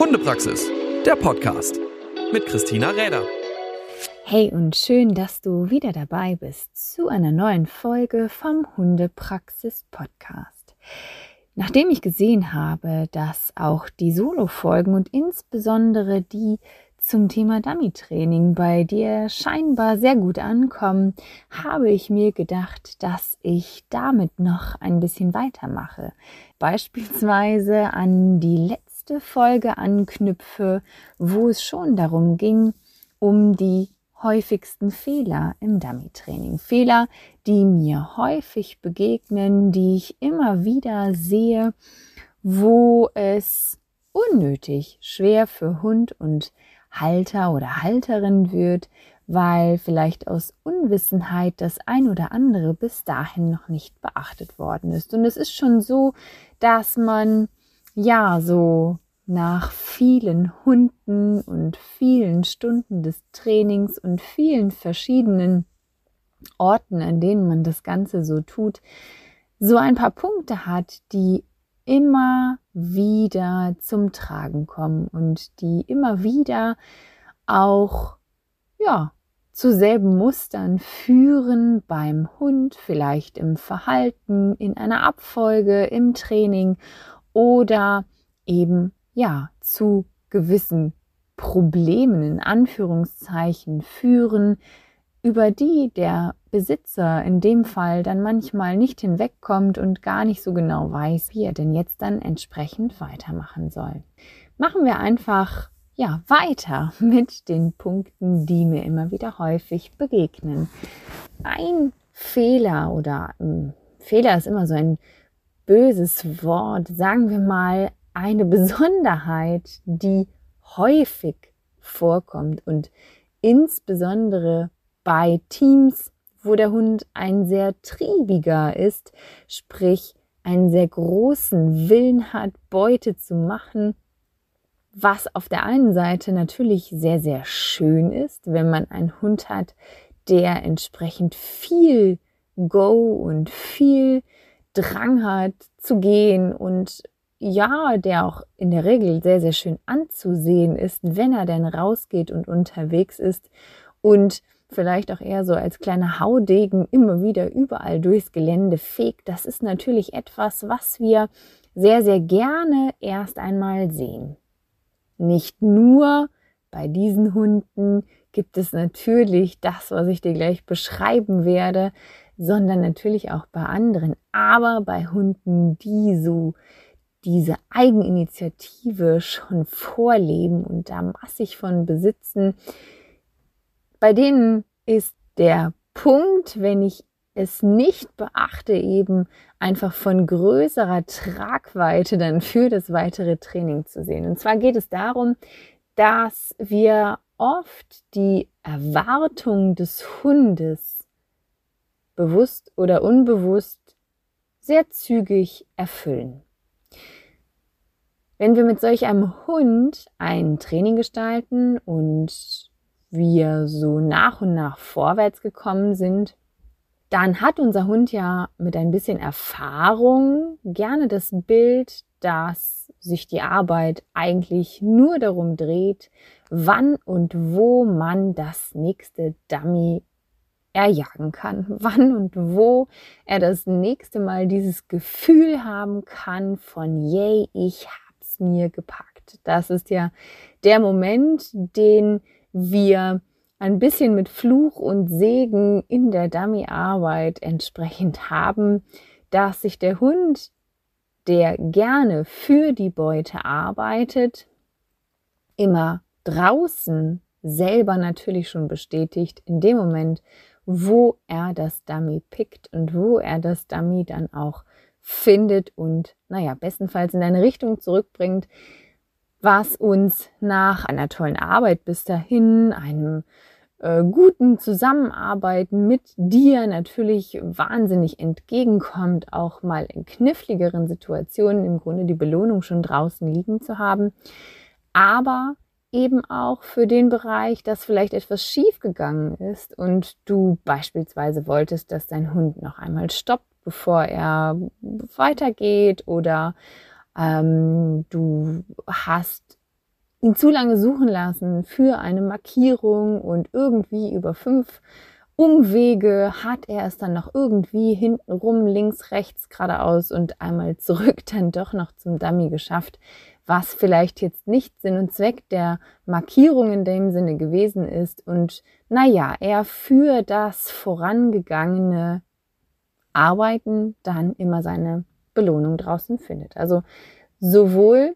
Hundepraxis, der Podcast mit Christina Räder. Hey und schön, dass du wieder dabei bist zu einer neuen Folge vom Hundepraxis Podcast. Nachdem ich gesehen habe, dass auch die Solo-Folgen und insbesondere die zum Thema Dummy-Training bei dir scheinbar sehr gut ankommen, habe ich mir gedacht, dass ich damit noch ein bisschen weitermache. Beispielsweise an die letzte Folge anknüpfe, wo es schon darum ging, um die häufigsten Fehler im Dummy-Training. Fehler, die mir häufig begegnen, die ich immer wieder sehe, wo es unnötig schwer für Hund und Halter oder Halterin wird, weil vielleicht aus Unwissenheit das ein oder andere bis dahin noch nicht beachtet worden ist. Und es ist schon so, dass man ja so nach vielen Hunden und vielen Stunden des Trainings und vielen verschiedenen Orten, an denen man das Ganze so tut, so ein paar Punkte hat, die immer wieder zum Tragen kommen und die immer wieder auch, ja, zu selben Mustern führen beim Hund, vielleicht im Verhalten, in einer Abfolge, im Training oder eben, ja, zu gewissen Problemen in Anführungszeichen führen, über die der Besitzer in dem Fall dann manchmal nicht hinwegkommt und gar nicht so genau weiß, wie er denn jetzt dann entsprechend weitermachen soll. Machen wir einfach ja weiter mit den Punkten, die mir immer wieder häufig begegnen. Ein Fehler oder ähm, Fehler ist immer so ein böses Wort, sagen wir mal eine Besonderheit, die häufig vorkommt und insbesondere bei Teams, wo der Hund ein sehr triebiger ist, sprich einen sehr großen Willen hat, Beute zu machen, was auf der einen Seite natürlich sehr, sehr schön ist, wenn man einen Hund hat, der entsprechend viel Go und viel Drang hat zu gehen und ja, der auch in der Regel sehr, sehr schön anzusehen ist, wenn er denn rausgeht und unterwegs ist und vielleicht auch eher so als kleiner Haudegen immer wieder überall durchs Gelände fegt. Das ist natürlich etwas, was wir sehr, sehr gerne erst einmal sehen. Nicht nur bei diesen Hunden gibt es natürlich das, was ich dir gleich beschreiben werde, sondern natürlich auch bei anderen. Aber bei Hunden, die so diese Eigeninitiative schon vorleben und da massig von besitzen, bei denen ist der Punkt, wenn ich es nicht beachte, eben einfach von größerer Tragweite dann für das weitere Training zu sehen. Und zwar geht es darum, dass wir oft die Erwartung des Hundes bewusst oder unbewusst sehr zügig erfüllen. Wenn wir mit solch einem Hund ein Training gestalten und wir so nach und nach vorwärts gekommen sind, dann hat unser Hund ja mit ein bisschen Erfahrung gerne das Bild, dass sich die Arbeit eigentlich nur darum dreht, wann und wo man das nächste Dummy erjagen kann, wann und wo er das nächste Mal dieses Gefühl haben kann von, yay, ich hab's mir gepackt. Das ist ja der Moment, den wir ein bisschen mit Fluch und Segen in der Dummy-Arbeit entsprechend haben, dass sich der Hund, der gerne für die Beute arbeitet, immer draußen selber natürlich schon bestätigt, in dem Moment, wo er das Dummy pickt und wo er das Dummy dann auch findet und, naja, bestenfalls in eine Richtung zurückbringt, was uns nach einer tollen Arbeit bis dahin, einem äh, guten Zusammenarbeiten mit dir natürlich wahnsinnig entgegenkommt, auch mal in kniffligeren Situationen im Grunde die Belohnung schon draußen liegen zu haben, aber eben auch für den Bereich, dass vielleicht etwas schief gegangen ist und du beispielsweise wolltest, dass dein Hund noch einmal stoppt, bevor er weitergeht oder ähm, du hast ihn zu lange suchen lassen für eine Markierung und irgendwie über fünf Umwege hat er es dann noch irgendwie hintenrum, links, rechts, geradeaus und einmal zurück dann doch noch zum Dummy geschafft, was vielleicht jetzt nicht Sinn und Zweck der Markierung in dem Sinne gewesen ist und naja, er für das vorangegangene Arbeiten dann immer seine Belohnung draußen findet. Also sowohl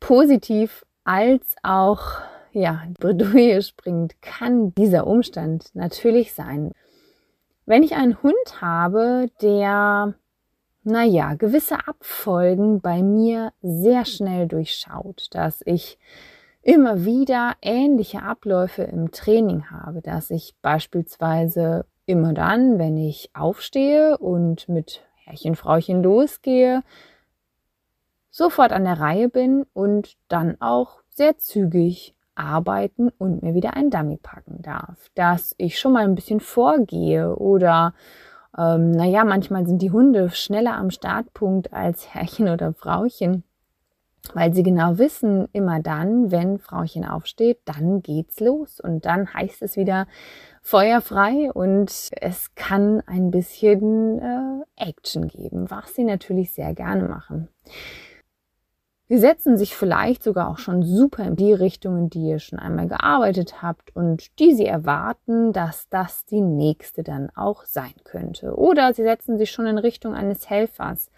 positiv als auch ja, Bredouille springt, kann dieser Umstand natürlich sein. Wenn ich einen Hund habe, der, naja, gewisse Abfolgen bei mir sehr schnell durchschaut, dass ich immer wieder ähnliche Abläufe im Training habe, dass ich beispielsweise immer dann, wenn ich aufstehe und mit Herrchen, Frauchen losgehe, sofort an der Reihe bin und dann auch sehr zügig arbeiten und mir wieder ein Dummy packen darf. Dass ich schon mal ein bisschen vorgehe oder ähm, naja, manchmal sind die Hunde schneller am Startpunkt als Herrchen oder Frauchen, weil sie genau wissen, immer dann, wenn Frauchen aufsteht, dann geht's los und dann heißt es wieder feuerfrei und es kann ein bisschen äh, Action geben, was sie natürlich sehr gerne machen. Sie setzen sich vielleicht sogar auch schon super in die Richtung, in die ihr schon einmal gearbeitet habt und die Sie erwarten, dass das die nächste dann auch sein könnte. Oder Sie setzen sich schon in Richtung eines Helfers,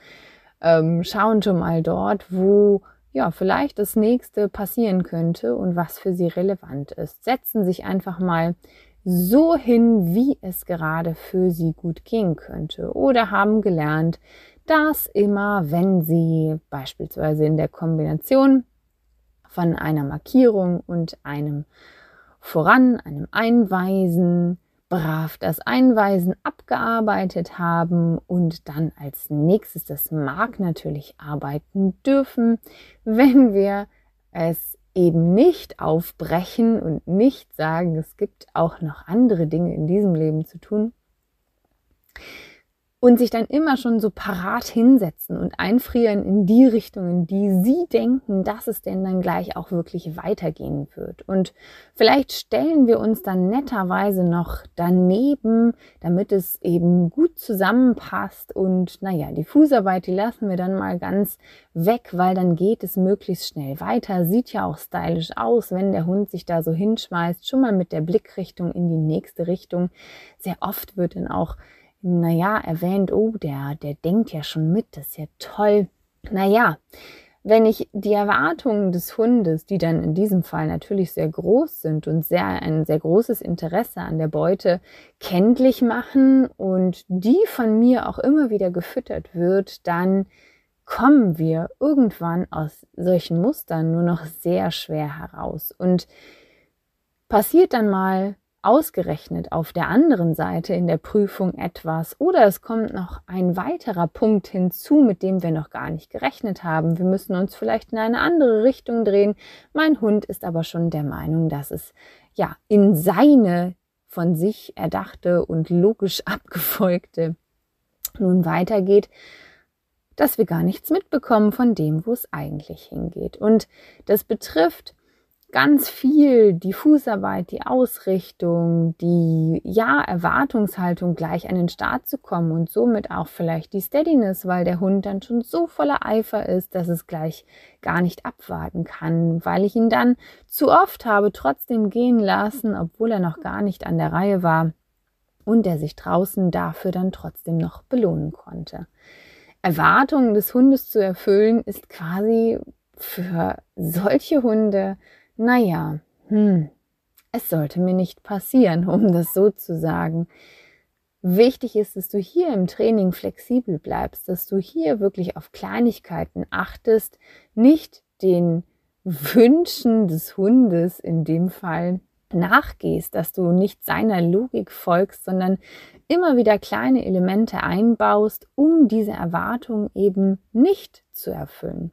ähm, schauen schon mal dort, wo ja vielleicht das nächste passieren könnte und was für Sie relevant ist. Setzen sich einfach mal so hin, wie es gerade für Sie gut gehen könnte oder haben gelernt, dass immer, wenn Sie beispielsweise in der Kombination von einer Markierung und einem Voran, einem Einweisen, brav das Einweisen abgearbeitet haben und dann als nächstes das Mark natürlich arbeiten dürfen, wenn wir es eben nicht aufbrechen und nicht sagen, es gibt auch noch andere Dinge in diesem Leben zu tun, und sich dann immer schon so parat hinsetzen und einfrieren in die Richtungen, die sie denken, dass es denn dann gleich auch wirklich weitergehen wird. Und vielleicht stellen wir uns dann netterweise noch daneben, damit es eben gut zusammenpasst und naja, die Fußarbeit, die lassen wir dann mal ganz weg, weil dann geht es möglichst schnell weiter. Sieht ja auch stylisch aus, wenn der Hund sich da so hinschmeißt, schon mal mit der Blickrichtung in die nächste Richtung. Sehr oft wird dann auch naja, erwähnt, oh, der, der denkt ja schon mit, das ist ja toll. Naja, wenn ich die Erwartungen des Hundes, die dann in diesem Fall natürlich sehr groß sind und sehr, ein sehr großes Interesse an der Beute kenntlich machen und die von mir auch immer wieder gefüttert wird, dann kommen wir irgendwann aus solchen Mustern nur noch sehr schwer heraus. Und passiert dann mal ausgerechnet auf der anderen Seite in der Prüfung etwas oder es kommt noch ein weiterer Punkt hinzu, mit dem wir noch gar nicht gerechnet haben. Wir müssen uns vielleicht in eine andere Richtung drehen. Mein Hund ist aber schon der Meinung, dass es ja in seine von sich erdachte und logisch abgefolgte nun weitergeht, dass wir gar nichts mitbekommen von dem, wo es eigentlich hingeht. Und das betrifft ganz viel die Fußarbeit, die Ausrichtung, die ja Erwartungshaltung gleich an den Start zu kommen und somit auch vielleicht die Steadiness, weil der Hund dann schon so voller Eifer ist, dass es gleich gar nicht abwarten kann, weil ich ihn dann zu oft habe trotzdem gehen lassen, obwohl er noch gar nicht an der Reihe war und er sich draußen dafür dann trotzdem noch belohnen konnte. Erwartungen des Hundes zu erfüllen ist quasi für solche Hunde naja, hm, es sollte mir nicht passieren, um das so zu sagen. Wichtig ist, dass du hier im Training flexibel bleibst, dass du hier wirklich auf Kleinigkeiten achtest, nicht den Wünschen des Hundes in dem Fall nachgehst, dass du nicht seiner Logik folgst, sondern immer wieder kleine Elemente einbaust, um diese Erwartung eben nicht zu erfüllen.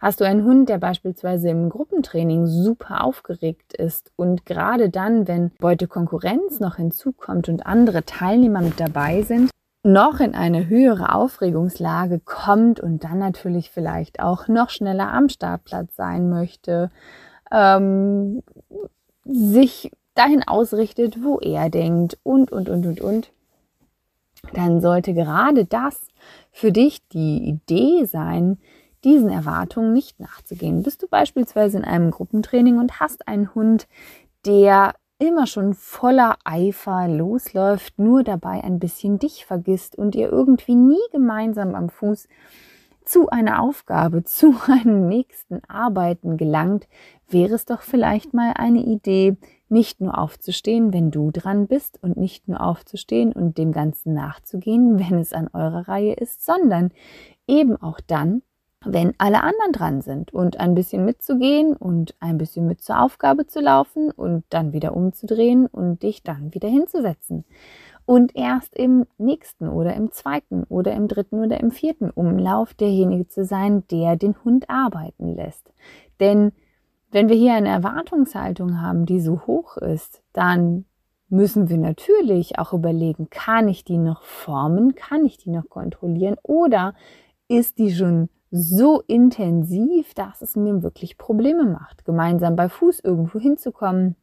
Hast du einen Hund, der beispielsweise im Gruppentraining super aufgeregt ist und gerade dann, wenn Beutekonkurrenz noch hinzukommt und andere Teilnehmer mit dabei sind, noch in eine höhere Aufregungslage kommt und dann natürlich vielleicht auch noch schneller am Startplatz sein möchte, ähm, sich dahin ausrichtet, wo er denkt und, und, und, und, und, dann sollte gerade das für dich die Idee sein, diesen Erwartungen nicht nachzugehen. Bist du beispielsweise in einem Gruppentraining und hast einen Hund, der immer schon voller Eifer losläuft, nur dabei ein bisschen dich vergisst und ihr irgendwie nie gemeinsam am Fuß zu einer Aufgabe, zu einem nächsten Arbeiten gelangt, wäre es doch vielleicht mal eine Idee, nicht nur aufzustehen, wenn du dran bist und nicht nur aufzustehen und dem Ganzen nachzugehen, wenn es an eurer Reihe ist, sondern eben auch dann, wenn alle anderen dran sind und ein bisschen mitzugehen und ein bisschen mit zur Aufgabe zu laufen und dann wieder umzudrehen und dich dann wieder hinzusetzen. Und erst im nächsten oder im zweiten oder im dritten oder im vierten Umlauf derjenige zu sein, der den Hund arbeiten lässt. Denn wenn wir hier eine Erwartungshaltung haben, die so hoch ist, dann müssen wir natürlich auch überlegen, kann ich die noch formen, kann ich die noch kontrollieren oder ist die schon so intensiv, dass es mir wirklich Probleme macht, gemeinsam bei Fuß irgendwo hinzukommen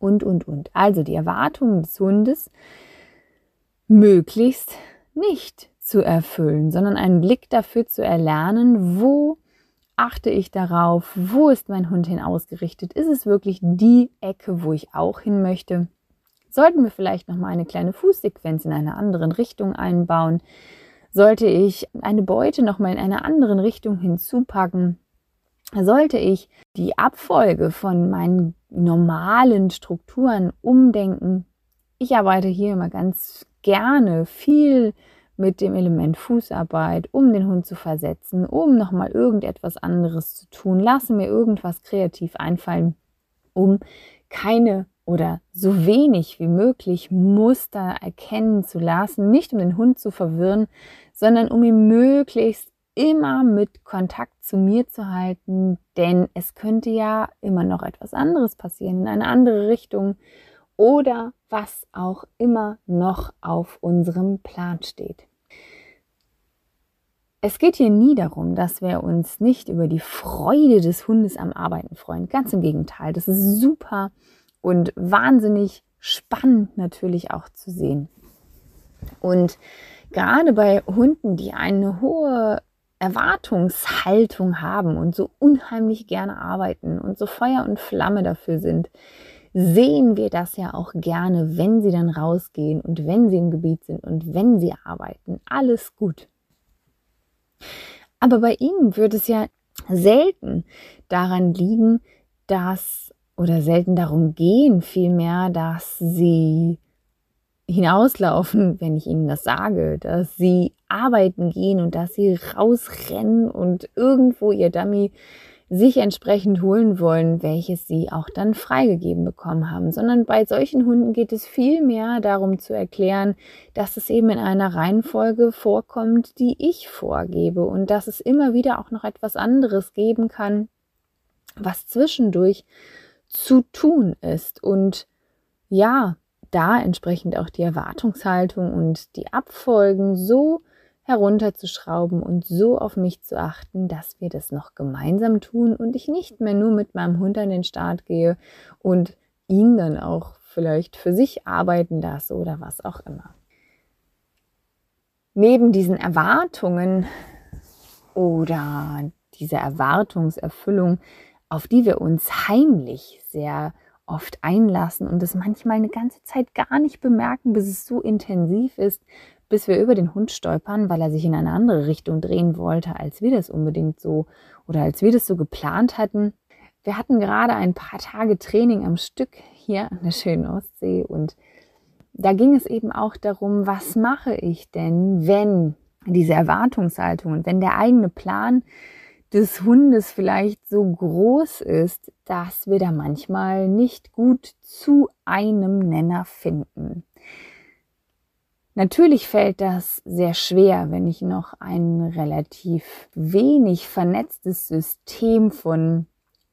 und, und, und. Also die Erwartungen des Hundes möglichst nicht zu erfüllen, sondern einen Blick dafür zu erlernen, wo achte ich darauf, wo ist mein Hund hin ausgerichtet? Ist es wirklich die Ecke, wo ich auch hin möchte? Sollten wir vielleicht noch mal eine kleine Fußsequenz in einer anderen Richtung einbauen? Sollte ich eine Beute nochmal in einer anderen Richtung hinzupacken? Sollte ich die Abfolge von meinen normalen Strukturen umdenken? Ich arbeite hier immer ganz gerne viel mit dem Element Fußarbeit, um den Hund zu versetzen, um nochmal irgendetwas anderes zu tun. Lasse mir irgendwas kreativ einfallen, um keine oder so wenig wie möglich Muster erkennen zu lassen, nicht um den Hund zu verwirren, sondern um ihn möglichst immer mit Kontakt zu mir zu halten, denn es könnte ja immer noch etwas anderes passieren, in eine andere Richtung oder was auch immer noch auf unserem Plan steht. Es geht hier nie darum, dass wir uns nicht über die Freude des Hundes am Arbeiten freuen. Ganz im Gegenteil, das ist super und wahnsinnig spannend natürlich auch zu sehen. Und gerade bei Hunden, die eine hohe Erwartungshaltung haben und so unheimlich gerne arbeiten und so Feuer und Flamme dafür sind, sehen wir das ja auch gerne, wenn sie dann rausgehen und wenn sie im Gebiet sind und wenn sie arbeiten. Alles gut. Aber bei ihnen wird es ja selten daran liegen, dass oder selten darum gehen, vielmehr, dass sie hinauslaufen, wenn ich ihnen das sage, dass sie arbeiten gehen und dass sie rausrennen und irgendwo ihr Dummy sich entsprechend holen wollen, welches sie auch dann freigegeben bekommen haben, sondern bei solchen Hunden geht es viel mehr darum zu erklären, dass es eben in einer Reihenfolge vorkommt, die ich vorgebe. Und dass es immer wieder auch noch etwas anderes geben kann, was zwischendurch zu tun ist. Und ja, da entsprechend auch die Erwartungshaltung und die Abfolgen so herunterzuschrauben und so auf mich zu achten, dass wir das noch gemeinsam tun und ich nicht mehr nur mit meinem Hund an den Start gehe und ihn dann auch vielleicht für sich arbeiten lasse oder was auch immer. Neben diesen Erwartungen oder dieser Erwartungserfüllung, auf die wir uns heimlich sehr oft einlassen und es manchmal eine ganze Zeit gar nicht bemerken, bis es so intensiv ist, bis wir über den Hund stolpern, weil er sich in eine andere Richtung drehen wollte, als wir das unbedingt so oder als wir das so geplant hatten. Wir hatten gerade ein paar Tage Training am Stück hier an der schönen Ostsee und da ging es eben auch darum, was mache ich denn, wenn diese Erwartungshaltung und wenn der eigene Plan des Hundes vielleicht so groß ist, dass wir da manchmal nicht gut zu einem Nenner finden. Natürlich fällt das sehr schwer, wenn ich noch ein relativ wenig vernetztes System von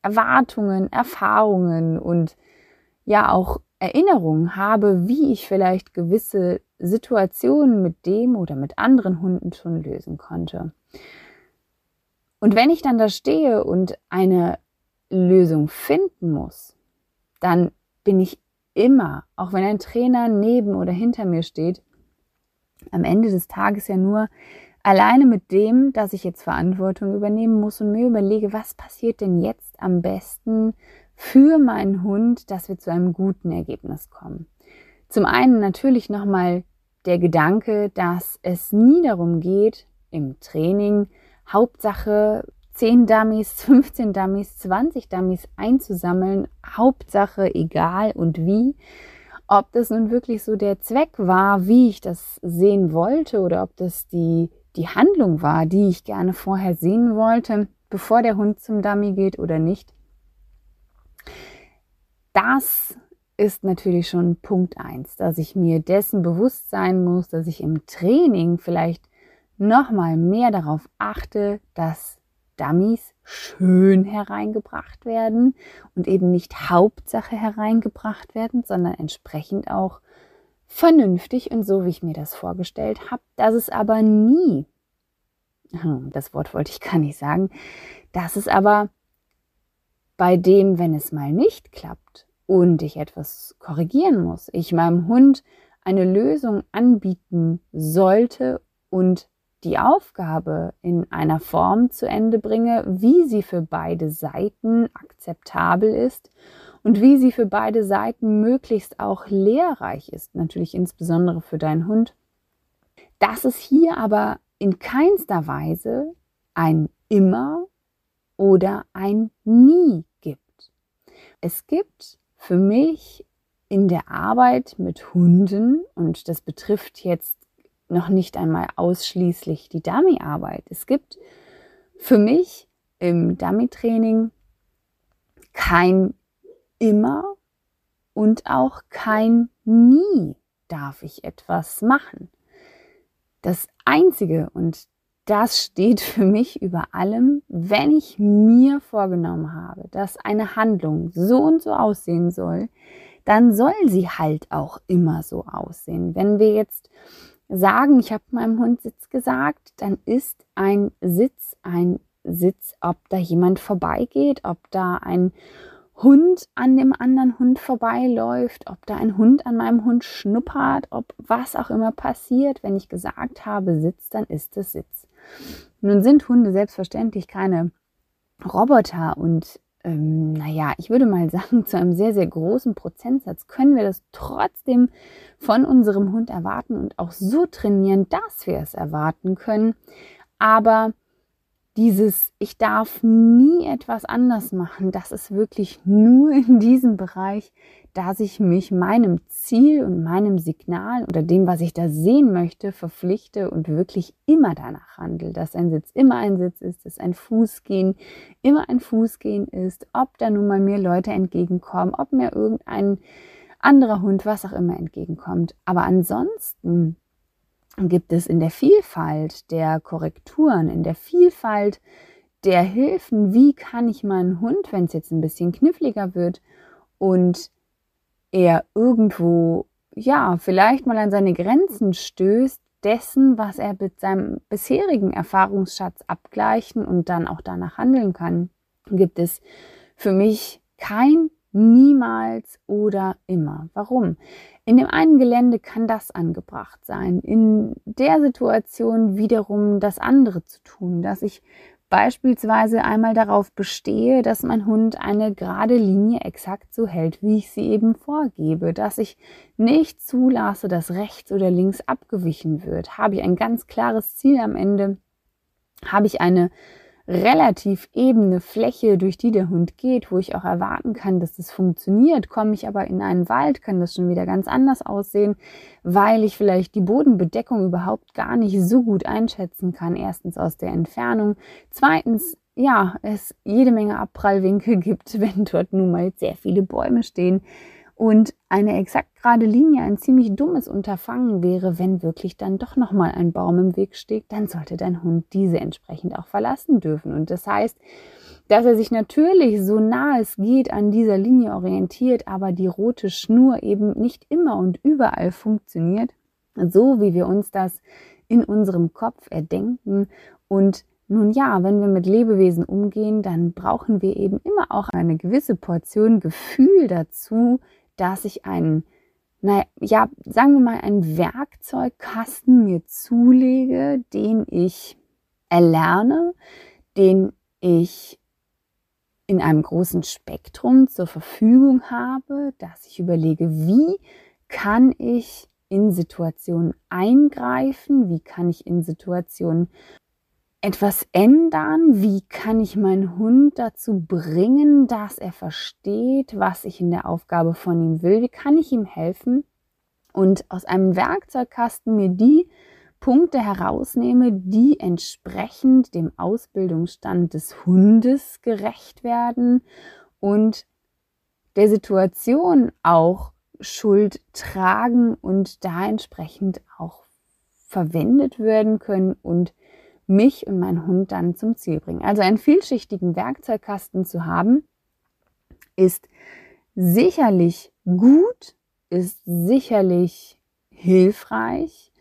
Erwartungen, Erfahrungen und ja auch Erinnerungen habe, wie ich vielleicht gewisse Situationen mit dem oder mit anderen Hunden schon lösen konnte. Und wenn ich dann da stehe und eine Lösung finden muss, dann bin ich immer, auch wenn ein Trainer neben oder hinter mir steht, am Ende des Tages ja nur alleine mit dem, dass ich jetzt Verantwortung übernehmen muss und mir überlege, was passiert denn jetzt am besten für meinen Hund, dass wir zu einem guten Ergebnis kommen. Zum einen natürlich nochmal der Gedanke, dass es nie darum geht, im Training Hauptsache 10 Dummies, 15 Dummies, 20 Dummies einzusammeln. Hauptsache egal und wie. Ob das nun wirklich so der Zweck war, wie ich das sehen wollte oder ob das die, die Handlung war, die ich gerne vorher sehen wollte, bevor der Hund zum Dummy geht oder nicht. Das ist natürlich schon Punkt eins, dass ich mir dessen bewusst sein muss, dass ich im Training vielleicht nochmal mehr darauf achte, dass Dummies schön hereingebracht werden und eben nicht Hauptsache hereingebracht werden, sondern entsprechend auch vernünftig und so, wie ich mir das vorgestellt habe, dass es aber nie, hm, das Wort wollte ich gar nicht sagen, dass es aber bei dem, wenn es mal nicht klappt und ich etwas korrigieren muss, ich meinem Hund eine Lösung anbieten sollte und die Aufgabe in einer Form zu Ende bringe, wie sie für beide Seiten akzeptabel ist und wie sie für beide Seiten möglichst auch lehrreich ist, natürlich insbesondere für deinen Hund. Dass es hier aber in keinster Weise ein immer oder ein nie gibt. Es gibt für mich in der Arbeit mit Hunden, und das betrifft jetzt noch nicht einmal ausschließlich die Dummy-Arbeit. Es gibt für mich im Dummy-Training kein immer und auch kein nie darf ich etwas machen. Das Einzige, und das steht für mich über allem, wenn ich mir vorgenommen habe, dass eine Handlung so und so aussehen soll, dann soll sie halt auch immer so aussehen. Wenn wir jetzt sagen, ich habe meinem Hund Sitz gesagt, dann ist ein Sitz ein Sitz, ob da jemand vorbeigeht, ob da ein Hund an dem anderen Hund vorbeiläuft, ob da ein Hund an meinem Hund schnuppert, ob was auch immer passiert. Wenn ich gesagt habe Sitz, dann ist es Sitz. Nun sind Hunde selbstverständlich keine Roboter und ähm, naja, ich würde mal sagen, zu einem sehr, sehr großen Prozentsatz können wir das trotzdem von unserem Hund erwarten und auch so trainieren, dass wir es erwarten können. Aber dieses, ich darf nie etwas anders machen, das ist wirklich nur in diesem Bereich, dass ich mich meinem Ziel und meinem Signal oder dem, was ich da sehen möchte, verpflichte und wirklich immer danach handle, dass ein Sitz immer ein Sitz ist, dass ein Fußgehen immer ein Fußgehen ist, ob da nun mal mir Leute entgegenkommen, ob mir irgendein anderer Hund, was auch immer entgegenkommt. Aber ansonsten gibt es in der Vielfalt der Korrekturen, in der Vielfalt der Hilfen, wie kann ich meinen Hund, wenn es jetzt ein bisschen kniffliger wird und er irgendwo, ja, vielleicht mal an seine Grenzen stößt, dessen, was er mit seinem bisherigen Erfahrungsschatz abgleichen und dann auch danach handeln kann, gibt es für mich kein niemals oder immer. Warum? In dem einen Gelände kann das angebracht sein, in der Situation wiederum das andere zu tun, dass ich beispielsweise einmal darauf bestehe, dass mein Hund eine gerade Linie exakt so hält, wie ich sie eben vorgebe, dass ich nicht zulasse, dass rechts oder links abgewichen wird. Habe ich ein ganz klares Ziel am Ende? Habe ich eine relativ ebene Fläche, durch die der Hund geht, wo ich auch erwarten kann, dass das funktioniert. Komme ich aber in einen Wald, kann das schon wieder ganz anders aussehen, weil ich vielleicht die Bodenbedeckung überhaupt gar nicht so gut einschätzen kann. Erstens aus der Entfernung. Zweitens, ja, es jede Menge Abprallwinkel gibt, wenn dort nun mal sehr viele Bäume stehen. Und eine exakt gerade Linie ein ziemlich dummes Unterfangen wäre, wenn wirklich dann doch nochmal ein Baum im Weg steht, dann sollte dein Hund diese entsprechend auch verlassen dürfen. Und das heißt, dass er sich natürlich so nah es geht an dieser Linie orientiert, aber die rote Schnur eben nicht immer und überall funktioniert, so wie wir uns das in unserem Kopf erdenken und Nun ja, wenn wir mit Lebewesen umgehen, dann brauchen wir eben immer auch eine gewisse Portion Gefühl dazu, dass ich einen, naja, ja, sagen wir mal, einen Werkzeugkasten mir zulege, den ich erlerne, den ich in einem großen Spektrum zur Verfügung habe, dass ich überlege, wie kann ich in Situationen eingreifen, wie kann ich in Situationen etwas ändern, wie kann ich meinen Hund dazu bringen, dass er versteht, was ich in der Aufgabe von ihm will, wie kann ich ihm helfen und aus einem Werkzeugkasten mir die Punkte herausnehme, die entsprechend dem Ausbildungsstand des Hundes gerecht werden und der Situation auch Schuld tragen und da entsprechend auch verwendet werden können und mich und meinen Hund dann zum Ziel bringen. Also einen vielschichtigen Werkzeugkasten zu haben, ist sicherlich gut, ist sicherlich hilfreich,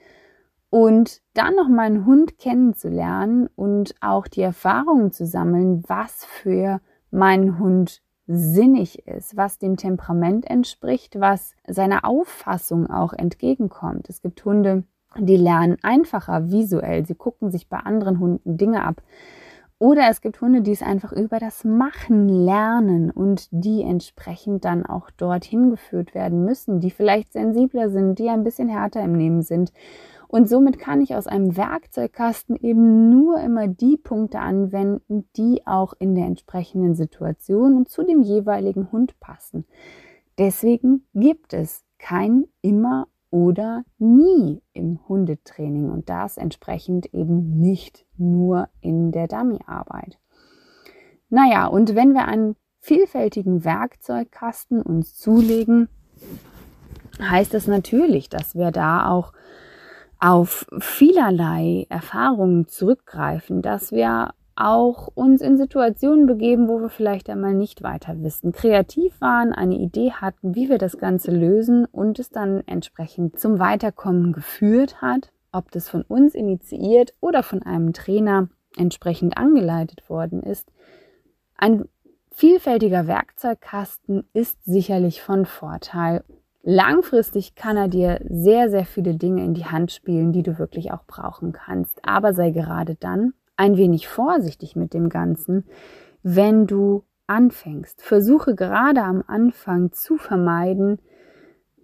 und dann noch meinen Hund kennenzulernen und auch die Erfahrungen zu sammeln, was für meinen Hund sinnig ist, was dem Temperament entspricht, was seiner Auffassung auch entgegenkommt. Es gibt Hunde, die lernen einfacher visuell, sie gucken sich bei anderen Hunden Dinge ab. Oder es gibt Hunde, die es einfach über das Machen lernen und die entsprechend dann auch dorthin geführt werden müssen, die vielleicht sensibler sind, die ein bisschen härter im Nehmen sind und somit kann ich aus einem Werkzeugkasten eben nur immer die Punkte anwenden, die auch in der entsprechenden Situation und zu dem jeweiligen Hund passen. Deswegen gibt es kein immer oder nie im Hundetraining und das entsprechend eben nicht nur in der Dummyarbeit. Naja, und wenn wir einen vielfältigen Werkzeugkasten uns zulegen, heißt das natürlich, dass wir da auch auf vielerlei Erfahrungen zurückgreifen, dass wir auch uns in Situationen begeben, wo wir vielleicht einmal nicht weiter wissen, kreativ waren, eine Idee hatten, wie wir das Ganze lösen und es dann entsprechend zum Weiterkommen geführt hat, ob das von uns initiiert oder von einem Trainer entsprechend angeleitet worden ist. Ein vielfältiger Werkzeugkasten ist sicherlich von Vorteil Langfristig kann er dir sehr, sehr viele Dinge in die Hand spielen, die du wirklich auch brauchen kannst. Aber sei gerade dann ein wenig vorsichtig mit dem Ganzen, wenn du anfängst. Versuche gerade am Anfang zu vermeiden,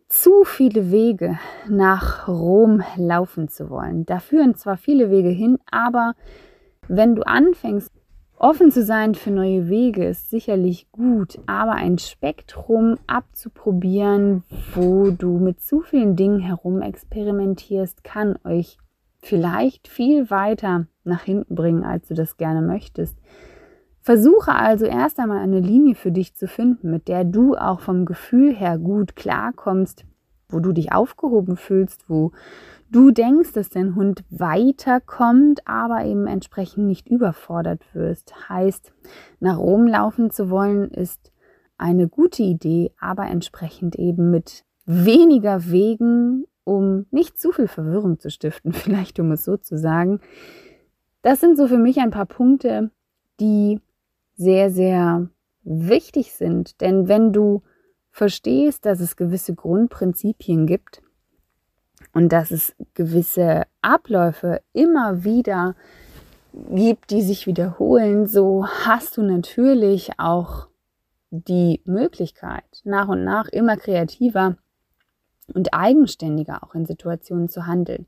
zu viele Wege nach Rom laufen zu wollen. Da führen zwar viele Wege hin, aber wenn du anfängst, Offen zu sein für neue Wege ist sicherlich gut, aber ein Spektrum abzuprobieren, wo du mit zu vielen Dingen herum experimentierst, kann euch vielleicht viel weiter nach hinten bringen, als du das gerne möchtest. Versuche also erst einmal eine Linie für dich zu finden, mit der du auch vom Gefühl her gut klarkommst, wo du dich aufgehoben fühlst, wo du denkst, dass dein Hund weiterkommt, aber eben entsprechend nicht überfordert wirst. Heißt, nach Rom laufen zu wollen, ist eine gute Idee, aber entsprechend eben mit weniger Wegen, um nicht zu viel Verwirrung zu stiften, vielleicht um es so zu sagen. Das sind so für mich ein paar Punkte, die sehr, sehr wichtig sind. Denn wenn du verstehst, dass es gewisse Grundprinzipien gibt, und dass es gewisse Abläufe immer wieder gibt, die sich wiederholen, so hast du natürlich auch die Möglichkeit, nach und nach immer kreativer und eigenständiger auch in Situationen zu handeln.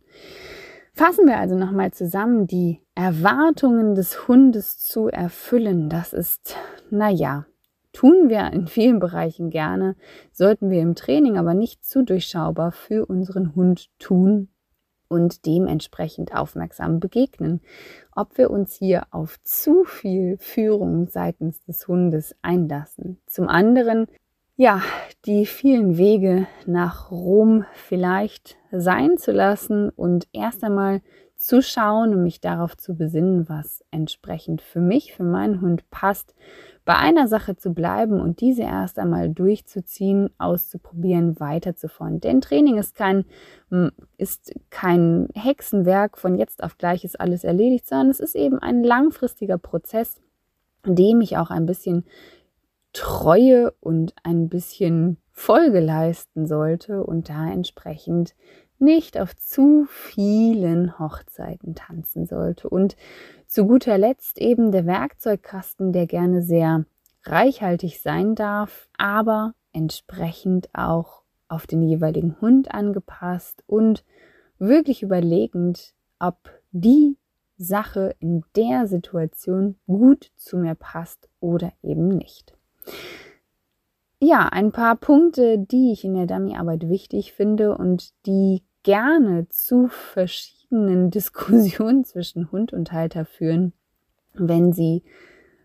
Fassen wir also nochmal zusammen, die Erwartungen des Hundes zu erfüllen. Das ist, naja, tun wir in vielen Bereichen gerne, sollten wir im Training aber nicht zu durchschaubar für unseren Hund tun und dementsprechend aufmerksam begegnen. Ob wir uns hier auf zu viel Führung seitens des Hundes einlassen. Zum anderen, ja, die vielen Wege nach Rom vielleicht sein zu lassen und erst einmal zu schauen und mich darauf zu besinnen, was entsprechend für mich, für meinen Hund passt, bei einer Sache zu bleiben und diese erst einmal durchzuziehen, auszuprobieren, weiterzufahren. Denn Training ist kein, ist kein Hexenwerk, von jetzt auf gleich ist alles erledigt, sondern es ist eben ein langfristiger Prozess, dem ich auch ein bisschen Treue und ein bisschen Folge leisten sollte und da entsprechend nicht auf zu vielen Hochzeiten tanzen sollte. Und zu guter Letzt eben der Werkzeugkasten, der gerne sehr reichhaltig sein darf, aber entsprechend auch auf den jeweiligen Hund angepasst und wirklich überlegend, ob die Sache in der Situation gut zu mir passt oder eben nicht. Ja, ein paar Punkte, die ich in der Dummyarbeit wichtig finde und die gerne zu verschiedenen Diskussionen zwischen Hund und Halter führen, wenn sie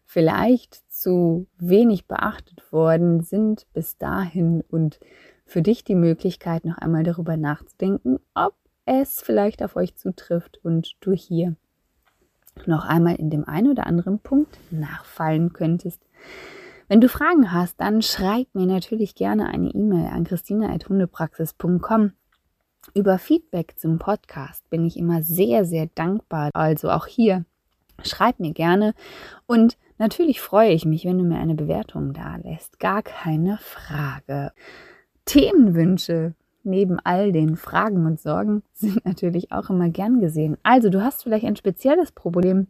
vielleicht zu wenig beachtet worden sind bis dahin und für dich die Möglichkeit, noch einmal darüber nachzudenken, ob es vielleicht auf euch zutrifft und du hier noch einmal in dem einen oder anderen Punkt nachfallen könntest. Wenn du Fragen hast, dann schreib mir natürlich gerne eine E-Mail an christina.hundepraxis.com. Über Feedback zum Podcast bin ich immer sehr, sehr dankbar. Also auch hier, schreib mir gerne. Und natürlich freue ich mich, wenn du mir eine Bewertung da lässt. Gar keine Frage. Themenwünsche neben all den Fragen und Sorgen sind natürlich auch immer gern gesehen. Also du hast vielleicht ein spezielles Problem,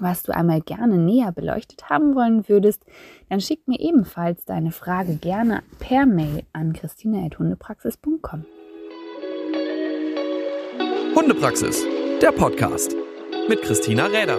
was du einmal gerne näher beleuchtet haben wollen würdest, dann schick mir ebenfalls deine Frage gerne per Mail an christina.hundepraxis.com. Hundepraxis, der Podcast mit Christina Räder.